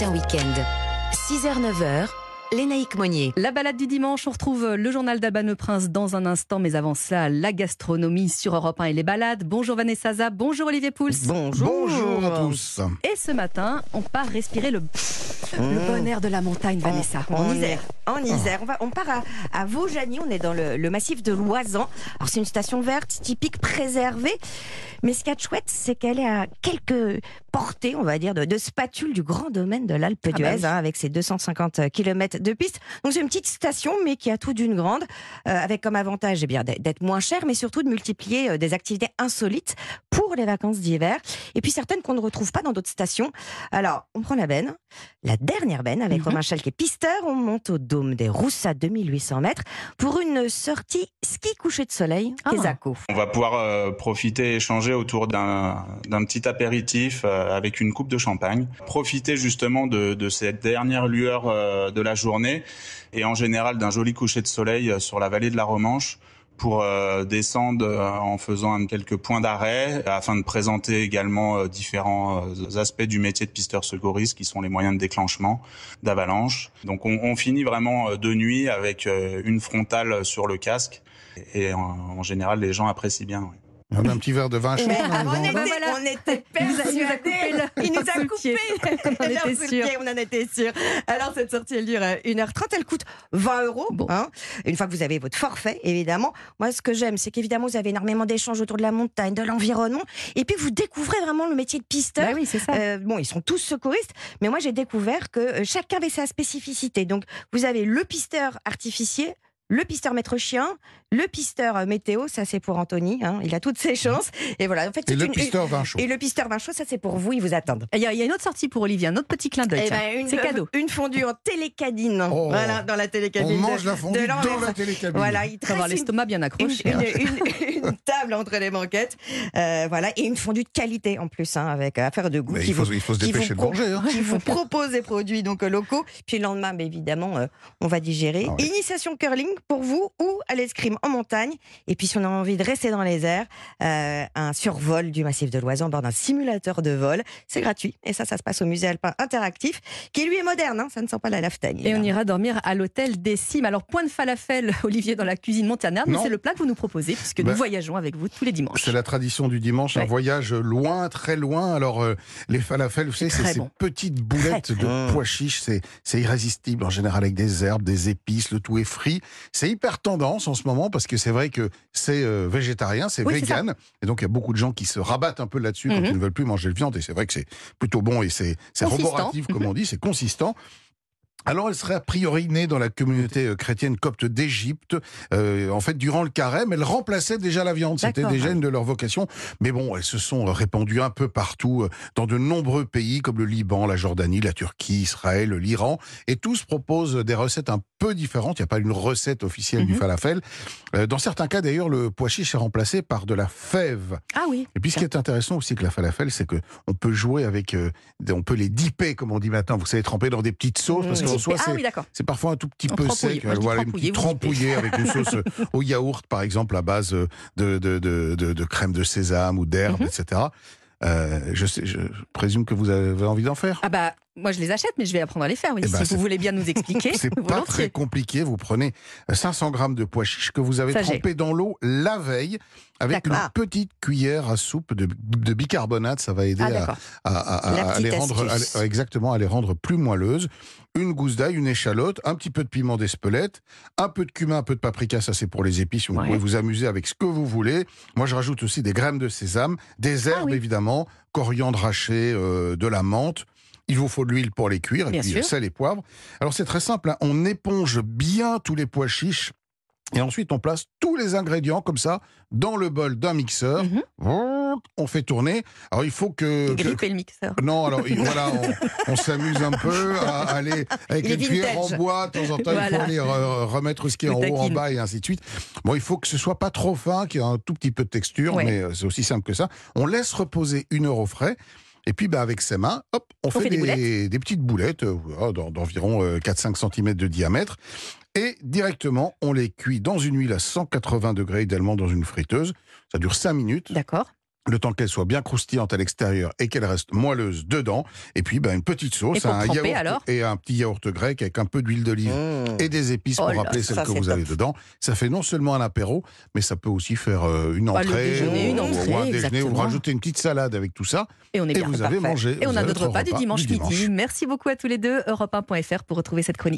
Matin Week-end. 6h-9h, Lénaïque Monnier. La balade du dimanche, on retrouve le journal d'Abane Prince dans un instant, mais avant cela, la gastronomie sur Europe 1 et les balades. Bonjour Vanessa Zaza, bonjour Olivier Pouls. Bonjour. Bonjour à tous. Et ce matin, on part respirer le, le bon air de la montagne, Vanessa. En, Isère. En Isère. On, va, on part à, à Vaujany, on est dans le, le massif de Loisan. Alors c'est une station verte typique préservée. Mais ce qu'il y a de chouette, c'est qu'elle est à quelques portées, on va dire, de, de spatule du grand domaine de l'Alpe Ah bah d'Huez, oui. hein, avec ses 250 km de piste. Donc c'est une petite station, mais qui a tout d'une grande, euh, avec comme avantage eh bien, d'être d'être moins cher, mais surtout de multiplier euh, des activités insolites pour les vacances d'hiver. Et puis certaines qu'on ne retrouve pas dans d'autres stations. Alors, on prend la benne, la dernière benne, avec Mhm. Romain Chal qui est pisteur. On monte au dôme des Roussas, 2800 mètres, pour une sortie ski couché de soleil, Ah. On va pouvoir euh, profiter, échanger autour d'un d'un petit apéritif euh, avec une coupe de champagne. Profiter justement de, de cette dernière lueur euh, de la journée et en général d'un joli coucher de soleil euh, sur la vallée de la Romanche pour euh, descendre euh, en faisant quelques points d'arrêt afin de présenter également euh, différents aspects du métier de pisteur secouriste qui sont les moyens de déclenchement d'avalanche. Donc on, on finit vraiment de nuit avec une frontale sur le casque et en, en général les gens apprécient bien. On a un petit verre de vin chaud. Mais on, était, voilà. on était Il nous a- il nous a coupé persuadés. le- Il nous a coupé. On en était sûr. pied, On en était sûr. Alors, cette sortie, elle dure euh, 1h30. Elle coûte 20 euros. Bon. hein, une fois que vous avez votre forfait, évidemment. Moi, ce que j'aime, c'est qu'évidemment, vous avez énormément d'échanges autour de la montagne, de l'environnement. Et puis, vous découvrez vraiment le métier de pisteur. Bah oui, c'est ça. Euh, bon, ils sont tous secouristes, mais moi j'ai découvert que euh, chacun avait sa spécificité. Donc, vous avez le pisteur artificier, le pisteur maître chien, le pisteur euh, météo, ça c'est pour Anthony, hein, il a toutes ses chances. Et voilà, en fait, Et c'est le une- pisteur vin chaud. et le pisteur vin chaud, ça c'est pour vous, ils vous attendent. Il y, a, il y a une autre sortie pour Olivier, un autre petit clin d'œil. Eh ben, une, c'est cadeau. Une fondue en télécadine. Oh. Voilà, dans la On télécadine. de- mange la fondue dans la télécabine. Voilà, il Faut avoir l'estomac bien accroché. une- une- une table entre les banquettes. Euh, voilà, et une fondue de qualité en plus, hein, avec affaire de goût. Mais qui il faut, vous- il faut se dépêcher de manger. hein. qui vous propose des produits donc euh, locaux. Puis le lendemain, bah, évidemment, euh, on va digérer. Ah ouais. Initiation curling pour vous ou à l'escrime en montagne. Et puis si on a envie de rester dans les airs, euh, un survol du massif de l'Oison à bord d'un simulateur de vol. C'est gratuit. Et ça, ça se passe au musée alpin interactif, qui lui est moderne. hein, ça ne sent pas la laftagne. Et on ira dormir à l'hôtel des Cimes. Alors, point de falafel, Olivier, dans la cuisine montagnarde, mais Non. c'est le plat que vous nous proposez, puisque nous voyageons avec vous tous les dimanches. C'est la tradition du dimanche, un voyage loin, très loin. Alors, euh, les falafels, vous savez, c'est ces petites boulettes Très de bon. pois chiches. C'est irrésistible, en général, avec des herbes, des épices, le tout est frit. C'est hyper tendance en ce moment, parce que c'est vrai que c'est euh, végétarien, c'est Oui, vegan. Et donc, il y a beaucoup de gens qui se rabattent un peu là-dessus quand Mhm. ils ne veulent plus manger de viande. Et c'est vrai que c'est plutôt bon et c'est, c'est comme on dit, c'est consistant. Alors, elle serait a priori née dans la communauté euh, chrétienne copte d'Égypte. Euh, en fait, durant le carême, elle remplaçait déjà la viande. C'était déjà une de leurs vocations. Mais bon, elles se sont répandues un peu partout, euh, dans de nombreux pays comme le Liban, la Jordanie, la Turquie, Israël, l'Iran. Et tous proposent des recettes un peu différentes. Il n'y a pas une recette officielle du Mhm. falafel. Euh, dans certains cas, d'ailleurs, le pois chiche est remplacé par de la fève. Ah oui. Et puis, ce qui est intéressant aussi avec la falafel, c'est que on peut jouer avec, euh, on peut les dipper, comme on dit maintenant. Vous savez, tremper dans des petites sauces, parce. Soi, ah c'est oui, d'accord. c'est parfois un tout petit peu sec. Moi, dis voilà, une petite trempouillée avec une sauce euh, au yaourt, par exemple, à base euh, de, de, de, de, de crème de sésame ou d'herbe, Mhm. etc. Euh, je, sais, je présume que vous avez envie d'en faire. Ah bah, moi je les achète, mais je vais apprendre à les faire. Oui. Eh ben, si vous voulez bien nous expliquer, C'est pas très compliqué. Vous prenez 500 grammes de pois chiches que vous avez Ça, trempé dans l'eau la veille avec une D'accord. petite cuillère à soupe de, de bicarbonate. Ça va aider Ah à, les rendre à- exactement à les rendre plus moelleuses. Une gousse d'ail, une échalote, un petit peu de piment d'Espelette, un peu de cumin, un peu de paprika, ça c'est pour les épices. Vous Ouais. pouvez vous amuser avec ce que vous voulez. Moi je rajoute aussi des graines de sésame, des herbes Ah oui. évidemment, coriandre haché, euh, de la menthe. Il vous faut de l'huile pour les cuire, et Bien puis sûr. sel et poivre. Alors c'est très simple, hein. on éponge bien tous les pois chiches. Et ensuite, on place tous les ingrédients comme ça dans le bol d'un mixeur. Mhm. On fait tourner. Alors, il faut que, Gripper le mixeur. non, alors il- voilà, on, on s'amuse un peu à aller avec Il est une cuillère en bois. De temps en temps, il Voilà. faut aller re- remettre ce qui est en haut, en bas et ainsi de suite. Bon, il faut que ce soit pas trop fin, qu'il y ait un tout petit peu de texture, Ouais. mais euh, c'est aussi simple que ça. On laisse reposer une heure au frais. Et puis, bah, avec ses mains, hop, on, fait, fait des petites boulettes euh, d'environ euh, 4-5 cm de diamètre. Et directement, on les cuit dans une huile à 180 degrés, idéalement dans une friteuse. Ça dure 5 minutes. D'accord. Le temps qu'elle soit bien croustillante à l'extérieur et qu'elle reste moelleuse dedans. Et puis, ben, une petite sauce, Et un tremper, yaourt alors? et un petit yaourt grec avec un peu d'huile d'olive Mmh. et des épices Oh pour là, rappeler celle ça, que vous top. avez dedans. Ça fait non seulement un apéro, mais ça peut aussi faire euh, une Bah, entrée, déjeuner, ou, une ou entrée, un déjeuner, ou rajouter une petite salade avec tout ça. Et on est Et bien. vous avez parfait. mangé. Et on a notre repas du dimanche, dimanche. midi. Merci beaucoup à tous les deux. Europe1.fr pour retrouver cette chronique.